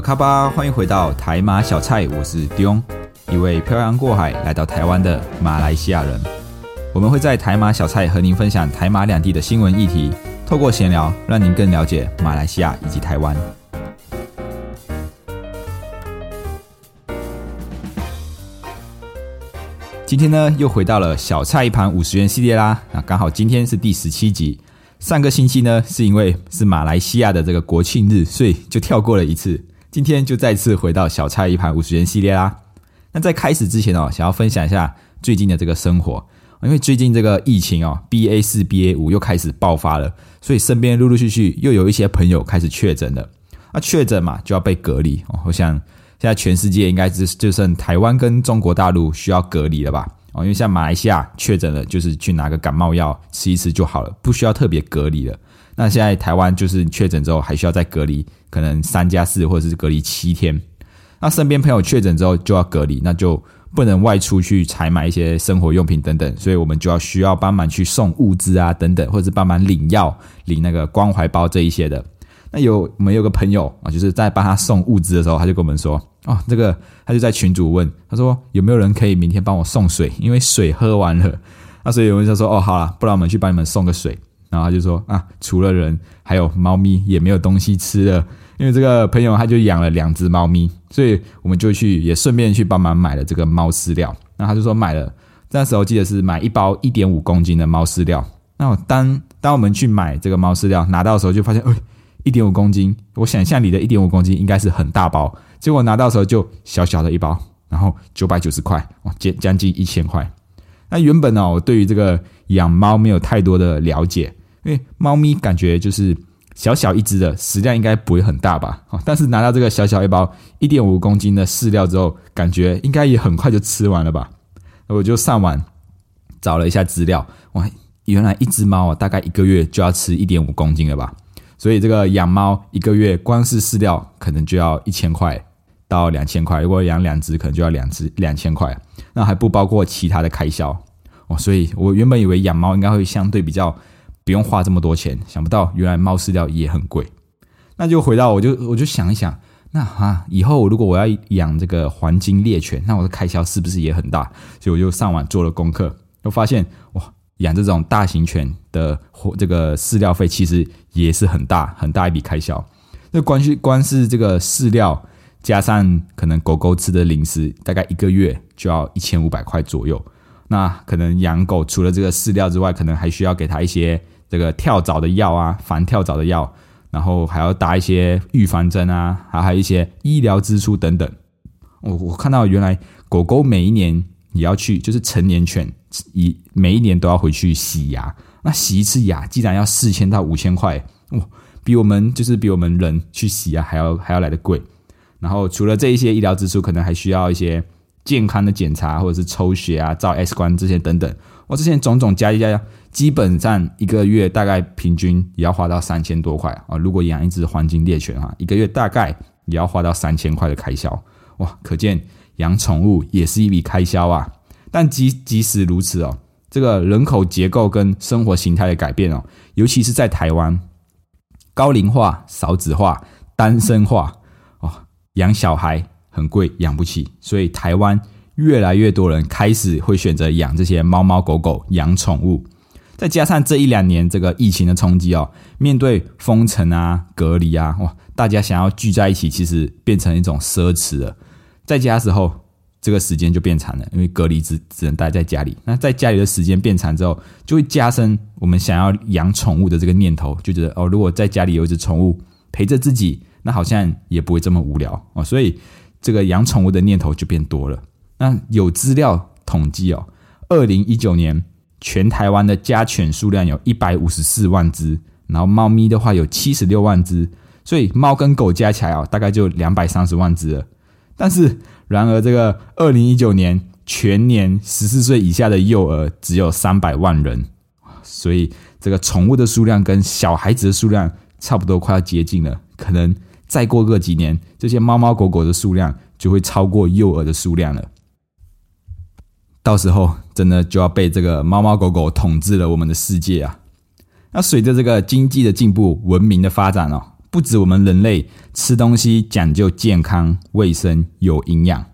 卡巴，欢迎回到台马小菜，我是 Dion，一位漂洋过海来到台湾的马来西亚人。我们会在台马小菜和您分享台马两地的新闻议题，透过闲聊，让您更了解马来西亚以及台湾。今天呢，又回到了小菜一盘五十元系列啦。那刚好今天是第十七集。上个星期呢，是因为是马来西亚的这个国庆日，所以就跳过了一次。今天就再次回到小菜一盘五十元系列啦。那在开始之前哦，想要分享一下最近的这个生活，因为最近这个疫情哦，BA 四、BA 五又开始爆发了，所以身边陆陆续续又有一些朋友开始确诊了。那确诊嘛，就要被隔离哦。我想。现在全世界应该只就剩台湾跟中国大陆需要隔离了吧？哦，因为像马来西亚确诊了，就是去拿个感冒药吃一吃就好了，不需要特别隔离了。那现在台湾就是确诊之后还需要再隔离，可能三加四或者是隔离七天。那身边朋友确诊之后就要隔离，那就不能外出去采买一些生活用品等等，所以我们就要需要帮忙去送物资啊等等，或者是帮忙领药、领那个关怀包这一些的。那有我们有个朋友啊，就是在帮他送物资的时候，他就跟我们说：“哦，这个他就在群主问，他说有没有人可以明天帮我送水？因为水喝完了。那 所以有人就说：哦，好了，不然我们去帮你们送个水。然后他就说：啊，除了人，还有猫咪也没有东西吃了。因为这个朋友他就养了两只猫咪，所以我们就去也顺便去帮忙买了这个猫饲料。那他就说买了，那时候记得是买一包一点五公斤的猫饲料。那当当我们去买这个猫饲料拿到的时候，就发现，哎。一点五公斤，我想象里的一点五公斤应该是很大包，结果拿到时候就小小的一包，然后九百九十块，哇，将将近一千块。那原本呢，我对于这个养猫没有太多的了解，因为猫咪感觉就是小小一只的食量应该不会很大吧？哦但是拿到这个小小一包一点五公斤的饲料之后，感觉应该也很快就吃完了吧？我就上网找了一下资料，哇，原来一只猫啊，大概一个月就要吃一点五公斤了吧？所以这个养猫一个月光是饲料可能就要一千块到两千块，如果养两只可能就要两只两千块，那还不包括其他的开销哦。所以我原本以为养猫应该会相对比较不用花这么多钱，想不到原来猫饲料也很贵。那就回到我就我就想一想，那啊以后如果我要养这个黄金猎犬，那我的开销是不是也很大？所以我就上网做了功课，又发现哇。养这种大型犬的这个饲料费其实也是很大很大一笔开销。那光是光是这个饲料加上可能狗狗吃的零食，大概一个月就要一千五百块左右。那可能养狗除了这个饲料之外，可能还需要给它一些这个跳蚤的药啊，防跳蚤的药，然后还要打一些预防针啊，还还有一些医疗支出等等。我我看到原来狗狗每一年也要去，就是成年犬。一每一年都要回去洗牙，那洗一次牙既然要四千到五千块，哇，比我们就是比我们人去洗牙还要还要来的贵。然后除了这一些医疗支出，可能还需要一些健康的检查，或者是抽血啊、照 X 光这些等等。我之前种种加一加，基本上一个月大概平均也要花到三千多块啊。如果养一只黄金猎犬哈，一个月大概也要花到三千块的开销，哇，可见养宠物也是一笔开销啊。但即即使如此哦，这个人口结构跟生活形态的改变哦，尤其是在台湾，高龄化、少子化、单身化哦，养小孩很贵，养不起，所以台湾越来越多人开始会选择养这些猫猫狗狗，养宠物。再加上这一两年这个疫情的冲击哦，面对封城啊、隔离啊，哇，大家想要聚在一起，其实变成一种奢侈了。在家时候。这个时间就变长了，因为隔离只只能待在家里。那在家里的时间变长之后，就会加深我们想要养宠物的这个念头，就觉得哦，如果在家里有一只宠物陪着自己，那好像也不会这么无聊哦。所以这个养宠物的念头就变多了。那有资料统计哦，二零一九年全台湾的家犬数量有一百五十四万只，然后猫咪的话有七十六万只，所以猫跟狗加起来哦，大概就两百三十万只了。但是，然而这个二零一九年全年十四岁以下的幼儿只有三百万人，所以这个宠物的数量跟小孩子的数量差不多快要接近了。可能再过个几年，这些猫猫狗狗的数量就会超过幼儿的数量了。到时候真的就要被这个猫猫狗狗统治了我们的世界啊！那随着这个经济的进步、文明的发展哦，不止我们人类吃东西讲究健康、卫生、有营养，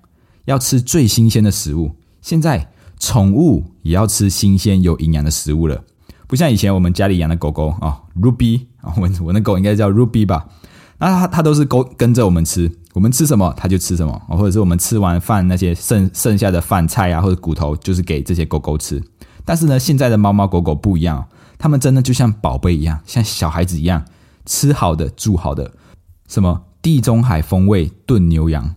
要吃最新鲜的食物。现在宠物也要吃新鲜、有营养的食物了，不像以前我们家里养的狗狗啊，Ruby 啊，我我那狗应该叫 Ruby 吧？那它它都是跟跟着我们吃，我们吃什么它就吃什么，或者是我们吃完饭那些剩剩下的饭菜啊或者骨头，就是给这些狗狗吃。但是呢，现在的猫猫狗狗不一样。它们真的就像宝贝一样，像小孩子一样，吃好的住好的，什么地中海风味炖牛羊，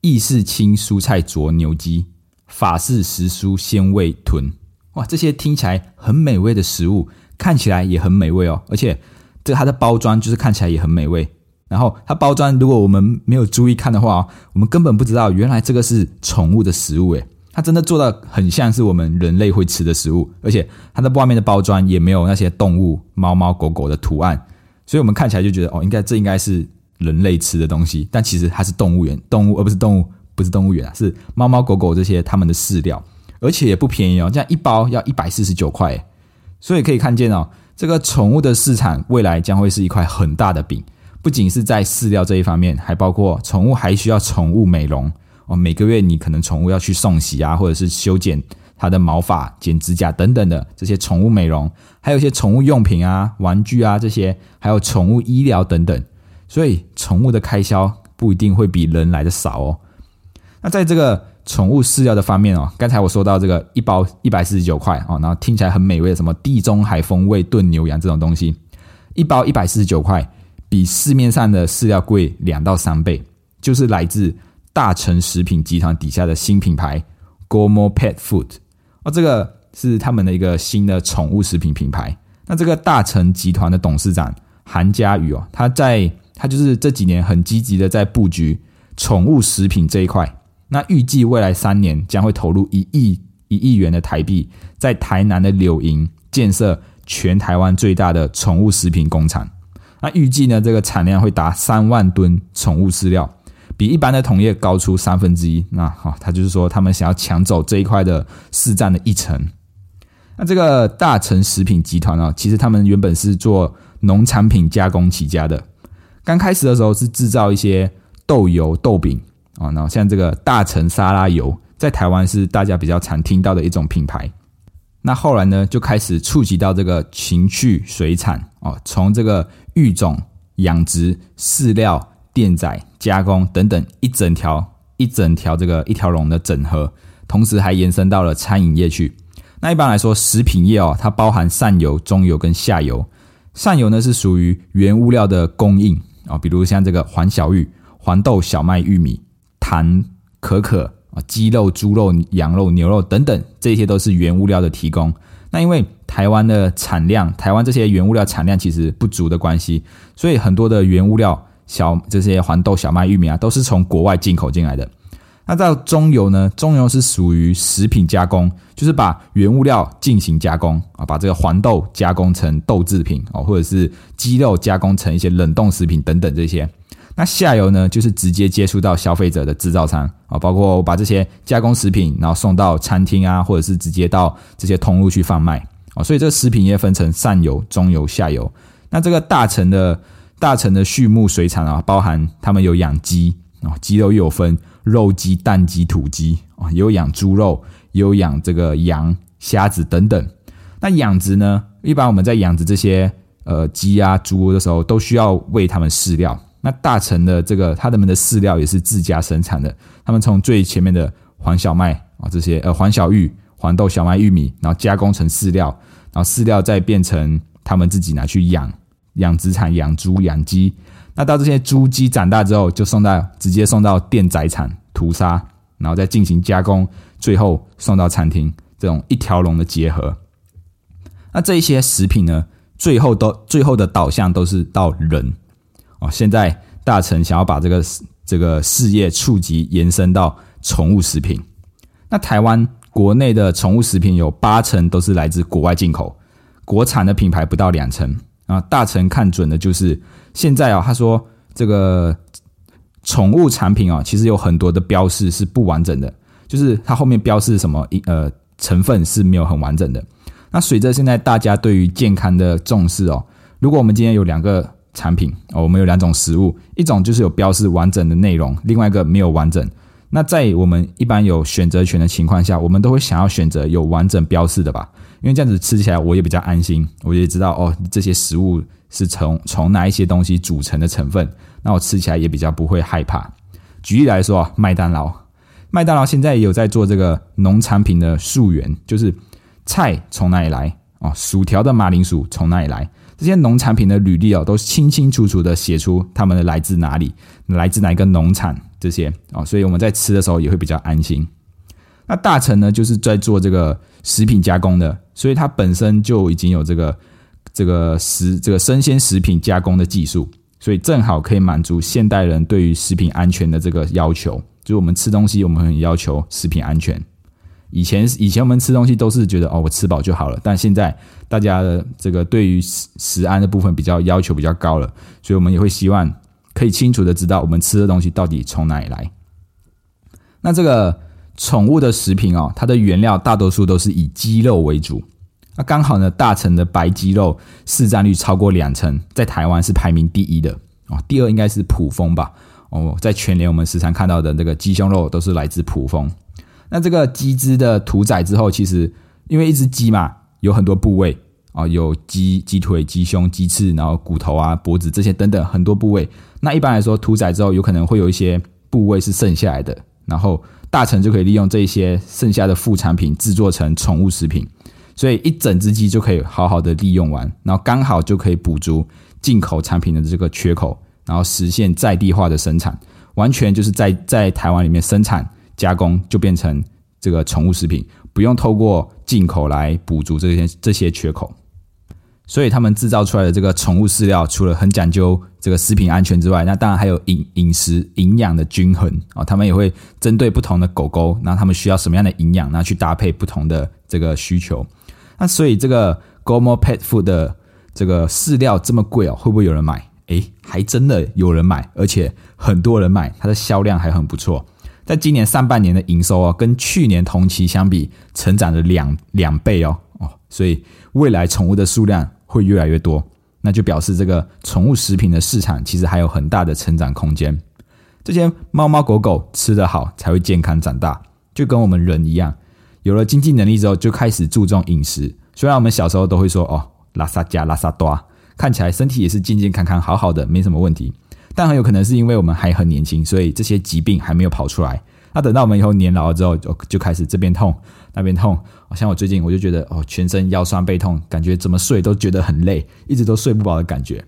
意式青蔬菜灼牛鸡，法式时蔬鲜味豚，哇，这些听起来很美味的食物，看起来也很美味哦，而且这它的包装就是看起来也很美味。然后它包装，如果我们没有注意看的话，我们根本不知道原来这个是宠物的食物诶。它真的做到很像是我们人类会吃的食物，而且它的外面的包装也没有那些动物猫猫狗狗的图案，所以我们看起来就觉得哦，应该这应该是人类吃的东西，但其实它是动物园动物，而不是动物，不是动物园啊，是猫猫狗狗这些它们的饲料，而且也不便宜哦，这样一包要一百四十九块，所以可以看见哦，这个宠物的市场未来将会是一块很大的饼，不仅是在饲料这一方面，还包括宠物还需要宠物美容。哦，每个月你可能宠物要去送洗啊，或者是修剪它的毛发、剪指甲等等的这些宠物美容，还有一些宠物用品啊、玩具啊这些，还有宠物医疗等等，所以宠物的开销不一定会比人来的少哦。那在这个宠物饲料的方面哦，刚才我说到这个一包一百四十九块哦，然后听起来很美味的什么地中海风味炖牛羊这种东西，一包一百四十九块，比市面上的饲料贵两到三倍，就是来自。大成食品集团底下的新品牌 Gomo Pet Food 哦，这个是他们的一个新的宠物食品品牌。那这个大成集团的董事长韩家宇哦，他在他就是这几年很积极的在布局宠物食品这一块。那预计未来三年将会投入一亿一亿元的台币，在台南的柳营建设全台湾最大的宠物食品工厂。那预计呢，这个产量会达三万吨宠物饲料。比一般的同业高出三分之一，那好，他就是说他们想要抢走这一块的市占的一成。那这个大成食品集团啊，其实他们原本是做农产品加工起家的，刚开始的时候是制造一些豆油、豆饼啊，然后像这个大成沙拉油，在台湾是大家比较常听到的一种品牌。那后来呢，就开始触及到这个情趣水产哦，从这个育种、养殖、饲料。电载加工等等一整条一整条这个一条龙的整合，同时还延伸到了餐饮业去。那一般来说，食品业哦，它包含上游、中游跟下游。上游呢是属于原物料的供应啊，比如像这个黄小玉、黄豆、小麦、玉米、糖、可可啊、鸡肉、猪肉、羊肉、牛肉等等，这些都是原物料的提供。那因为台湾的产量，台湾这些原物料产量其实不足的关系，所以很多的原物料。小这些黄豆、小麦、玉米啊，都是从国外进口进来的。那到中游呢？中游是属于食品加工，就是把原物料进行加工啊，把这个黄豆加工成豆制品哦，或者是鸡肉加工成一些冷冻食品等等这些。那下游呢，就是直接接触到消费者的制造商啊，包括把这些加工食品，然后送到餐厅啊，或者是直接到这些通路去贩卖啊。所以这个食品业分成上游、中游、下游。那这个大成的。大成的畜牧水产啊，包含他们有养鸡啊，鸡肉又有分肉鸡、蛋鸡、土鸡啊，有养猪肉，也有养这个羊、虾子等等。那养殖呢，一般我们在养殖这些呃鸡啊、猪的时候，都需要喂它们饲料。那大成的这个，他们的饲料也是自家生产的。他们从最前面的黄小麦啊，这些呃黄小玉、黄豆、小麦、玉米，然后加工成饲料，然后饲料再变成他们自己拿去养。养殖场养猪养鸡，那到这些猪鸡长大之后，就送到直接送到电宰场屠杀，然后再进行加工，最后送到餐厅，这种一条龙的结合。那这一些食品呢，最后都最后的导向都是到人哦。现在大成想要把这个这个事业触及延伸到宠物食品，那台湾国内的宠物食品有八成都是来自国外进口，国产的品牌不到两成啊。大臣看准的就是现在啊，他说这个宠物产品啊，其实有很多的标示是不完整的，就是它后面标示什么一呃成分是没有很完整的。那随着现在大家对于健康的重视哦，如果我们今天有两个产品哦，我们有两种食物，一种就是有标示完整的内容，另外一个没有完整。那在我们一般有选择权的情况下，我们都会想要选择有完整标示的吧，因为这样子吃起来我也比较安心，我也知道哦这些食物是从从哪一些东西组成的成分，那我吃起来也比较不会害怕。举例来说啊，麦当劳，麦当劳现在也有在做这个农产品的溯源，就是。菜从哪里来？哦，薯条的马铃薯从哪里来？这些农产品的履历哦，都清清楚楚的写出它们的来自哪里，来自哪一个农场这些哦，所以我们在吃的时候也会比较安心。那大成呢，就是在做这个食品加工的，所以它本身就已经有这个这个食这个生鲜食品加工的技术，所以正好可以满足现代人对于食品安全的这个要求。就是我们吃东西，我们很要求食品安全。以前以前我们吃东西都是觉得哦，我吃饱就好了。但现在大家的这个对于食食安的部分比较要求比较高了，所以我们也会希望可以清楚的知道我们吃的东西到底从哪里来。那这个宠物的食品哦，它的原料大多数都是以鸡肉为主。那刚好呢，大成的白鸡肉市占率超过两成，在台湾是排名第一的哦。第二应该是普丰吧？哦，在全年我们时常看到的那个鸡胸肉都是来自普丰。那这个鸡汁的屠宰之后，其实因为一只鸡嘛，有很多部位啊，有鸡鸡腿、鸡胸、鸡翅，然后骨头啊、脖子这些等等很多部位。那一般来说，屠宰之后有可能会有一些部位是剩下来的，然后大成就可以利用这些剩下的副产品制作成宠物食品，所以一整只鸡就可以好好的利用完，然后刚好就可以补足进口产品的这个缺口，然后实现在地化的生产，完全就是在在台湾里面生产。加工就变成这个宠物食品，不用透过进口来补足这些这些缺口，所以他们制造出来的这个宠物饲料，除了很讲究这个食品安全之外，那当然还有饮饮食营养的均衡啊。他们也会针对不同的狗狗，那他们需要什么样的营养，那去搭配不同的这个需求。那所以这个 Gomo Pet Food 的这个饲料这么贵哦，会不会有人买？诶，还真的有人买，而且很多人买，它的销量还很不错。在今年上半年的营收哦，跟去年同期相比，成长了两两倍哦哦，所以未来宠物的数量会越来越多，那就表示这个宠物食品的市场其实还有很大的成长空间。这些猫猫狗狗吃得好，才会健康长大，就跟我们人一样，有了经济能力之后，就开始注重饮食。虽然我们小时候都会说哦，拉萨加拉萨多，看起来身体也是健健康康、好好的，没什么问题。但很有可能是因为我们还很年轻，所以这些疾病还没有跑出来。那等到我们以后年老了之后，就就开始这边痛那边痛。像我最近我就觉得哦，全身腰酸背痛，感觉怎么睡都觉得很累，一直都睡不饱的感觉。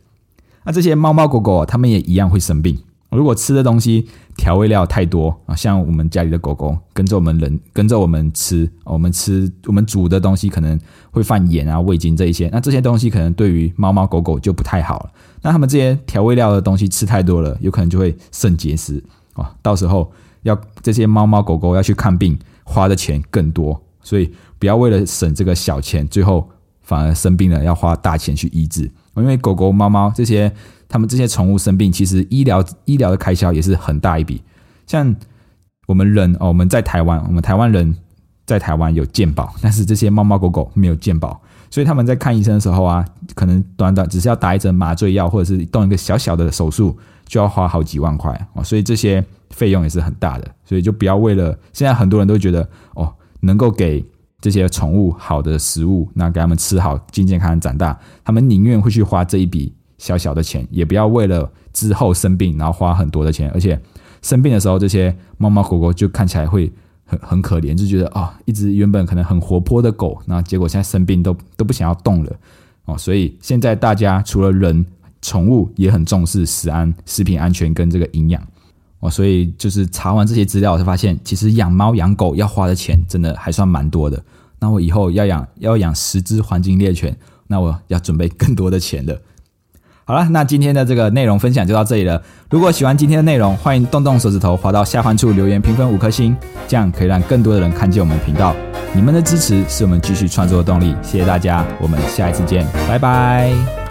那这些猫猫狗狗，它们也一样会生病。如果吃的东西调味料太多啊，像我们家里的狗狗跟着我们人跟着我们吃，我们吃我们煮的东西可能会放盐啊、味精这一些。那这些东西可能对于猫猫狗狗就不太好了。那他们这些调味料的东西吃太多了，有可能就会肾结石啊。到时候要这些猫猫狗狗要去看病，花的钱更多。所以不要为了省这个小钱，最后反而生病了要花大钱去医治。因为狗狗、猫猫这些，他们这些宠物生病，其实医疗医疗的开销也是很大一笔。像我们人哦，我们在台湾，我们台湾人在台湾有健保，但是这些猫猫狗狗没有健保。所以他们在看医生的时候啊，可能短短只是要打一针麻醉药，或者是动一个小小的手术，就要花好几万块哦。所以这些费用也是很大的。所以就不要为了现在很多人都觉得哦，能够给这些宠物好的食物，那给他们吃好，健健康康长大，他们宁愿会去花这一笔小小的钱，也不要为了之后生病然后花很多的钱，而且生病的时候这些猫猫狗狗就看起来会。很很可怜，就觉得啊，一只原本可能很活泼的狗，那结果现在生病都都不想要动了哦。所以现在大家除了人，宠物也很重视食安、食品安全跟这个营养哦。所以就是查完这些资料，才发现其实养猫养狗要花的钱真的还算蛮多的。那我以后要养要养十只黄金猎犬，那我要准备更多的钱了。好了，那今天的这个内容分享就到这里了。如果喜欢今天的内容，欢迎动动手指头滑到下方处留言评分五颗星，这样可以让更多的人看见我们频道。你们的支持是我们继续创作的动力，谢谢大家，我们下一次见，拜拜。